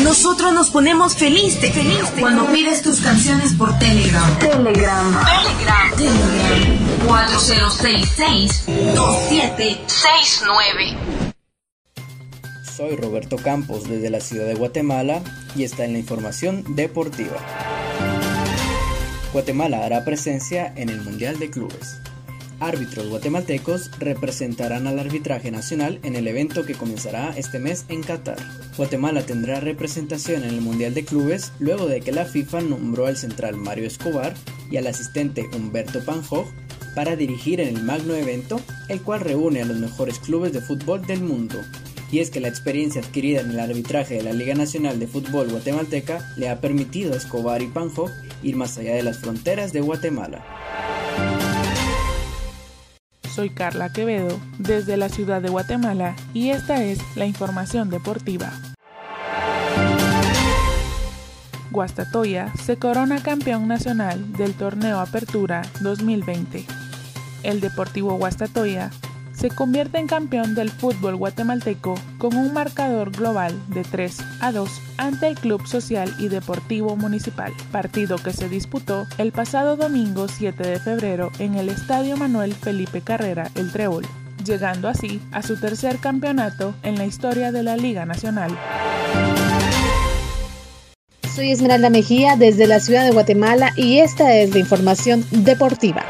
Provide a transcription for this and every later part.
Nosotros nos ponemos felices feliz cuando pides tus canciones por Telegram. Telegram. Telegram. Telegram. 4066-2769. Soy Roberto Campos desde la ciudad de Guatemala y está en la información deportiva. Guatemala hará presencia en el Mundial de Clubes. Árbitros guatemaltecos representarán al arbitraje nacional en el evento que comenzará este mes en Qatar. Guatemala tendrá representación en el Mundial de Clubes luego de que la FIFA nombró al central Mario Escobar y al asistente Humberto Panjog para dirigir en el magno evento, el cual reúne a los mejores clubes de fútbol del mundo. Y es que la experiencia adquirida en el arbitraje de la Liga Nacional de Fútbol guatemalteca le ha permitido a Escobar y Panjog ir más allá de las fronteras de Guatemala. Soy Carla Quevedo desde la ciudad de Guatemala y esta es la información deportiva. Guastatoya se corona campeón nacional del torneo Apertura 2020. El Deportivo Guastatoya se convierte en campeón del fútbol guatemalteco con un marcador global de 3 a 2 ante el Club Social y Deportivo Municipal, partido que se disputó el pasado domingo 7 de febrero en el Estadio Manuel Felipe Carrera El Trébol, llegando así a su tercer campeonato en la historia de la Liga Nacional. Soy Esmeralda Mejía desde la ciudad de Guatemala y esta es la información deportiva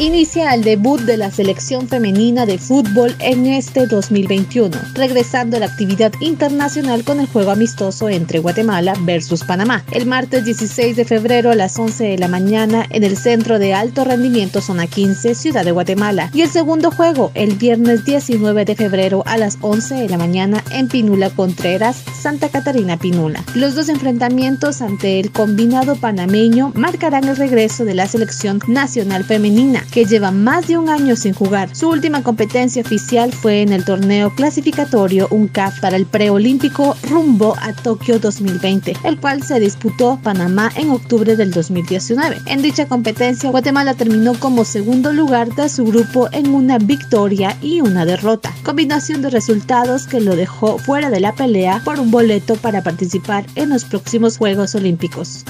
inicia el debut de la selección femenina de fútbol en este 2021, regresando a la actividad internacional con el juego amistoso entre Guatemala versus Panamá, el martes 16 de febrero a las 11 de la mañana en el Centro de Alto Rendimiento Zona 15, Ciudad de Guatemala, y el segundo juego el viernes 19 de febrero a las 11 de la mañana en Pinula Contreras, Santa Catarina Pinula. Los dos enfrentamientos ante el combinado panameño marcarán el regreso de la selección nacional femenina que lleva más de un año sin jugar. Su última competencia oficial fue en el torneo clasificatorio UNCAF para el preolímpico rumbo a Tokio 2020, el cual se disputó Panamá en octubre del 2019. En dicha competencia, Guatemala terminó como segundo lugar de su grupo en una victoria y una derrota, combinación de resultados que lo dejó fuera de la pelea por un boleto para participar en los próximos Juegos Olímpicos.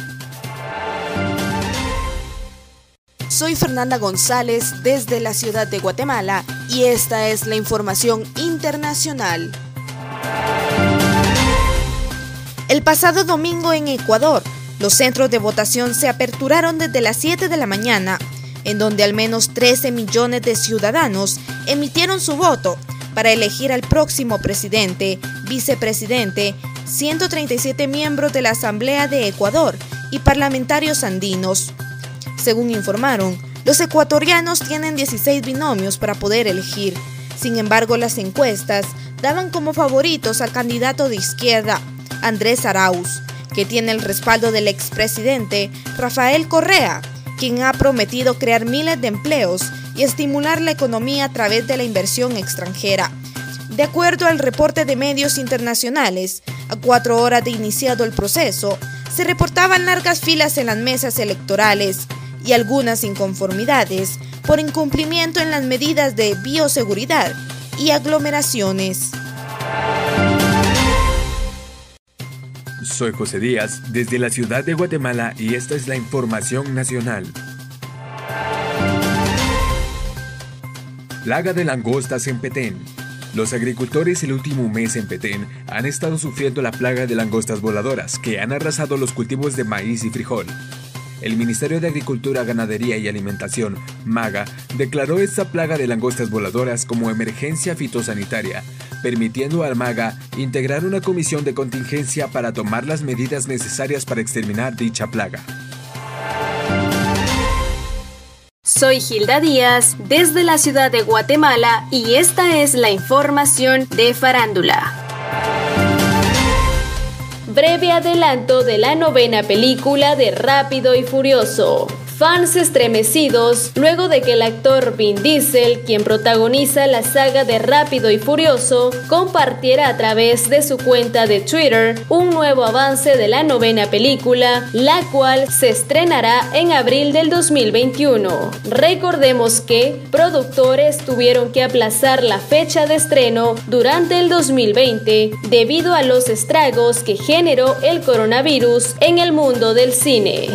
Soy Fernanda González desde la ciudad de Guatemala y esta es la información internacional. El pasado domingo en Ecuador, los centros de votación se aperturaron desde las 7 de la mañana, en donde al menos 13 millones de ciudadanos emitieron su voto para elegir al próximo presidente, vicepresidente, 137 miembros de la Asamblea de Ecuador y parlamentarios andinos. Según informaron, los ecuatorianos tienen 16 binomios para poder elegir. Sin embargo, las encuestas daban como favoritos al candidato de izquierda, Andrés Arauz, que tiene el respaldo del expresidente Rafael Correa, quien ha prometido crear miles de empleos y estimular la economía a través de la inversión extranjera. De acuerdo al reporte de medios internacionales, a cuatro horas de iniciado el proceso, se reportaban largas filas en las mesas electorales y algunas inconformidades por incumplimiento en las medidas de bioseguridad y aglomeraciones. Soy José Díaz desde la ciudad de Guatemala y esta es la información nacional. Plaga de langostas en Petén. Los agricultores el último mes en Petén han estado sufriendo la plaga de langostas voladoras que han arrasado los cultivos de maíz y frijol. El Ministerio de Agricultura, Ganadería y Alimentación, MAGA, declaró esta plaga de langostas voladoras como emergencia fitosanitaria, permitiendo al MAGA integrar una comisión de contingencia para tomar las medidas necesarias para exterminar dicha plaga. Soy Gilda Díaz desde la ciudad de Guatemala y esta es la información de Farándula. Breve adelanto de la novena película de Rápido y Furioso. Fans estremecidos luego de que el actor Vin Diesel, quien protagoniza la saga de Rápido y Furioso, compartiera a través de su cuenta de Twitter un nuevo avance de la novena película, la cual se estrenará en abril del 2021. Recordemos que productores tuvieron que aplazar la fecha de estreno durante el 2020 debido a los estragos que generó el coronavirus en el mundo del cine.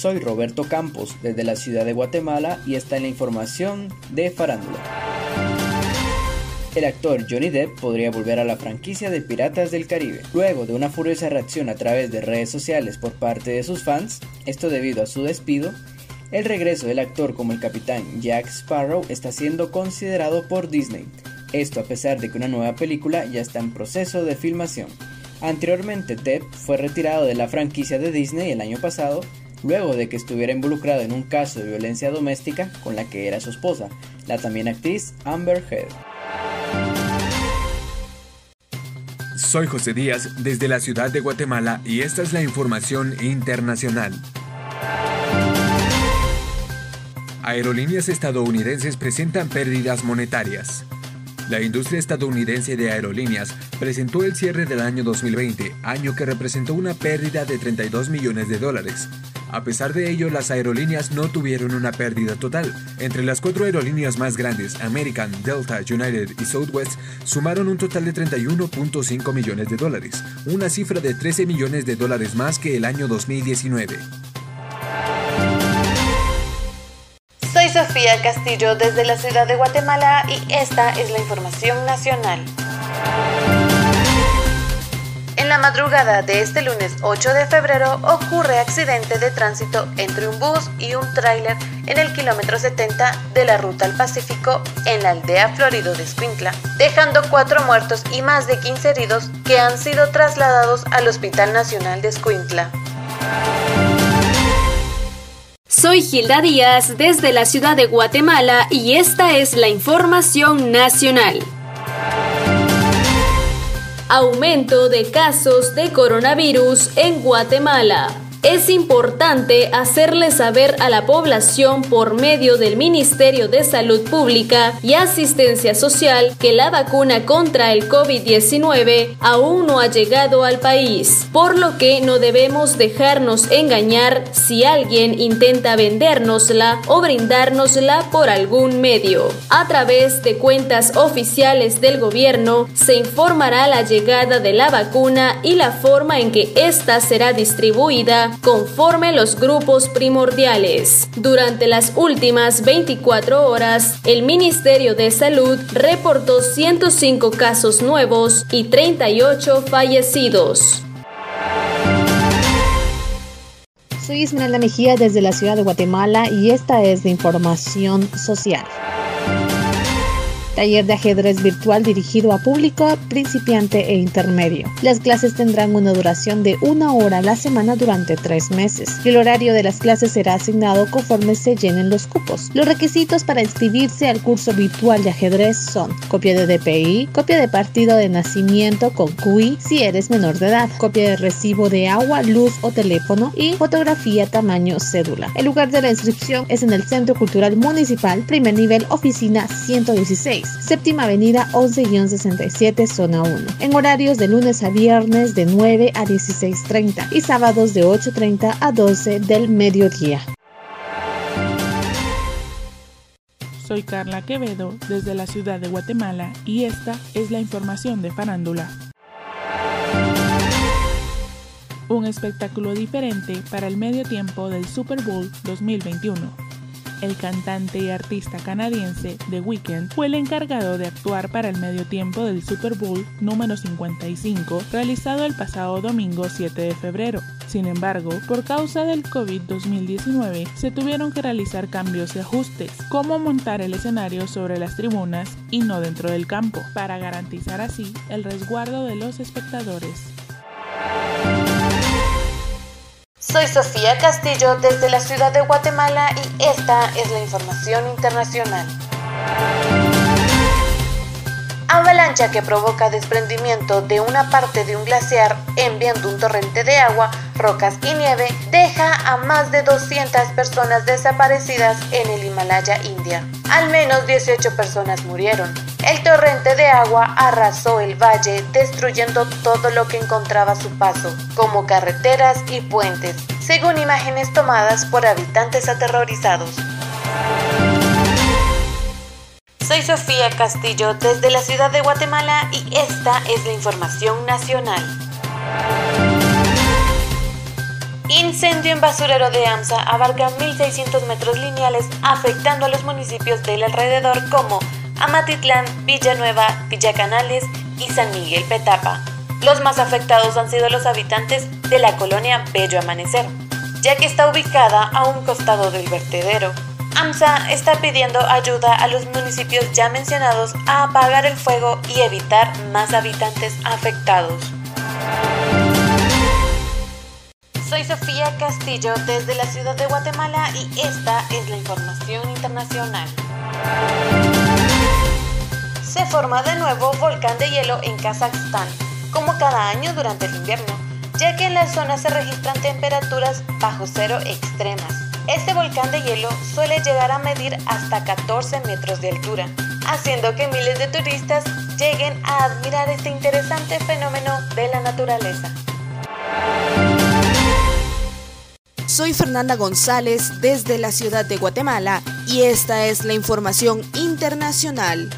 Soy Roberto Campos desde la ciudad de Guatemala y está en la información de Farándula. El actor Johnny Depp podría volver a la franquicia de Piratas del Caribe. Luego de una furiosa reacción a través de redes sociales por parte de sus fans, esto debido a su despido, el regreso del actor como el capitán Jack Sparrow está siendo considerado por Disney, esto a pesar de que una nueva película ya está en proceso de filmación. Anteriormente, Depp fue retirado de la franquicia de Disney el año pasado luego de que estuviera involucrado en un caso de violencia doméstica con la que era su esposa, la también actriz Amber Heard. Soy José Díaz desde la ciudad de Guatemala y esta es la información internacional. Aerolíneas estadounidenses presentan pérdidas monetarias. La industria estadounidense de aerolíneas presentó el cierre del año 2020, año que representó una pérdida de 32 millones de dólares, a pesar de ello, las aerolíneas no tuvieron una pérdida total. Entre las cuatro aerolíneas más grandes, American, Delta, United y Southwest, sumaron un total de 31.5 millones de dólares, una cifra de 13 millones de dólares más que el año 2019. Soy Sofía Castillo desde la ciudad de Guatemala y esta es la información nacional la madrugada de este lunes 8 de febrero ocurre accidente de tránsito entre un bus y un tráiler en el kilómetro 70 de la ruta al Pacífico en la aldea Florido de Escuintla, dejando cuatro muertos y más de 15 heridos que han sido trasladados al Hospital Nacional de Escuintla. Soy Gilda Díaz desde la ciudad de Guatemala y esta es la información nacional aumento de casos de coronavirus en Guatemala. Es importante hacerle saber a la población por medio del Ministerio de Salud Pública y Asistencia Social que la vacuna contra el COVID-19 aún no ha llegado al país, por lo que no debemos dejarnos engañar si alguien intenta vendérnosla o brindárnosla por algún medio. A través de cuentas oficiales del gobierno se informará la llegada de la vacuna y la forma en que ésta será distribuida conforme los grupos primordiales. Durante las últimas 24 horas, el Ministerio de Salud reportó 105 casos nuevos y 38 fallecidos. Soy Ismael Mejía desde la ciudad de Guatemala y esta es de información social taller de ajedrez virtual dirigido a público principiante e intermedio. Las clases tendrán una duración de una hora a la semana durante tres meses. El horario de las clases será asignado conforme se llenen los cupos. Los requisitos para inscribirse al curso virtual de ajedrez son copia de DPI, copia de partido de nacimiento con QI si eres menor de edad, copia de recibo de agua, luz o teléfono y fotografía tamaño cédula. El lugar de la inscripción es en el Centro Cultural Municipal, primer nivel, oficina 116 séptima avenida 11-67, zona 1, en horarios de lunes a viernes de 9 a 16.30 y sábados de 8.30 a 12 del mediodía. Soy Carla Quevedo desde la ciudad de Guatemala y esta es la información de Farándula. Un espectáculo diferente para el medio tiempo del Super Bowl 2021 el cantante y artista canadiense The Weeknd, fue el encargado de actuar para el medio tiempo del Super Bowl número 55, realizado el pasado domingo 7 de febrero. Sin embargo, por causa del COVID-2019, se tuvieron que realizar cambios y ajustes, como montar el escenario sobre las tribunas y no dentro del campo, para garantizar así el resguardo de los espectadores. Soy Sofía Castillo desde la ciudad de Guatemala y esta es la información internacional. Avalanche mancha que provoca desprendimiento de una parte de un glaciar enviando un torrente de agua, rocas y nieve deja a más de 200 personas desaparecidas en el Himalaya, India. Al menos 18 personas murieron. El torrente de agua arrasó el valle, destruyendo todo lo que encontraba su paso, como carreteras y puentes, según imágenes tomadas por habitantes aterrorizados. Soy Sofía Castillo desde la ciudad de Guatemala y esta es la información nacional. Incendio en basurero de AMSA abarca 1.600 metros lineales afectando a los municipios del alrededor como Amatitlán, Villanueva, Villacanales y San Miguel Petapa. Los más afectados han sido los habitantes de la colonia Bello Amanecer, ya que está ubicada a un costado del vertedero. AMSA está pidiendo ayuda a los municipios ya mencionados a apagar el fuego y evitar más habitantes afectados. Soy Sofía Castillo desde la ciudad de Guatemala y esta es la información internacional. Se forma de nuevo volcán de hielo en Kazajstán, como cada año durante el invierno, ya que en la zona se registran temperaturas bajo cero extremas. Este volcán de hielo suele llegar a medir hasta 14 metros de altura, haciendo que miles de turistas lleguen a admirar este interesante fenómeno de la naturaleza. Soy Fernanda González desde la ciudad de Guatemala y esta es la información internacional.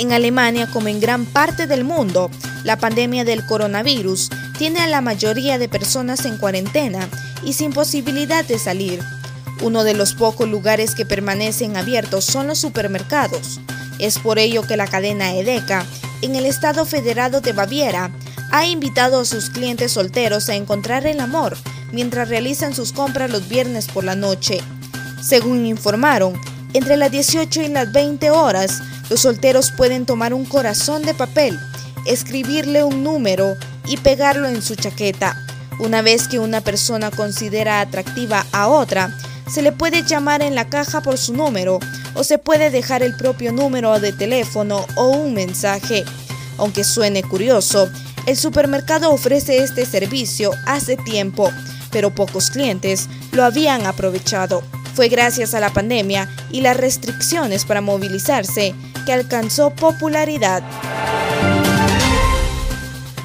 En Alemania, como en gran parte del mundo, la pandemia del coronavirus tiene a la mayoría de personas en cuarentena y sin posibilidad de salir. Uno de los pocos lugares que permanecen abiertos son los supermercados. Es por ello que la cadena Edeka, en el estado federado de Baviera, ha invitado a sus clientes solteros a encontrar el amor mientras realizan sus compras los viernes por la noche. Según informaron, entre las 18 y las 20 horas, los solteros pueden tomar un corazón de papel, escribirle un número y pegarlo en su chaqueta. Una vez que una persona considera atractiva a otra, se le puede llamar en la caja por su número o se puede dejar el propio número de teléfono o un mensaje. Aunque suene curioso, el supermercado ofrece este servicio hace tiempo, pero pocos clientes lo habían aprovechado. Fue gracias a la pandemia y las restricciones para movilizarse alcanzó popularidad.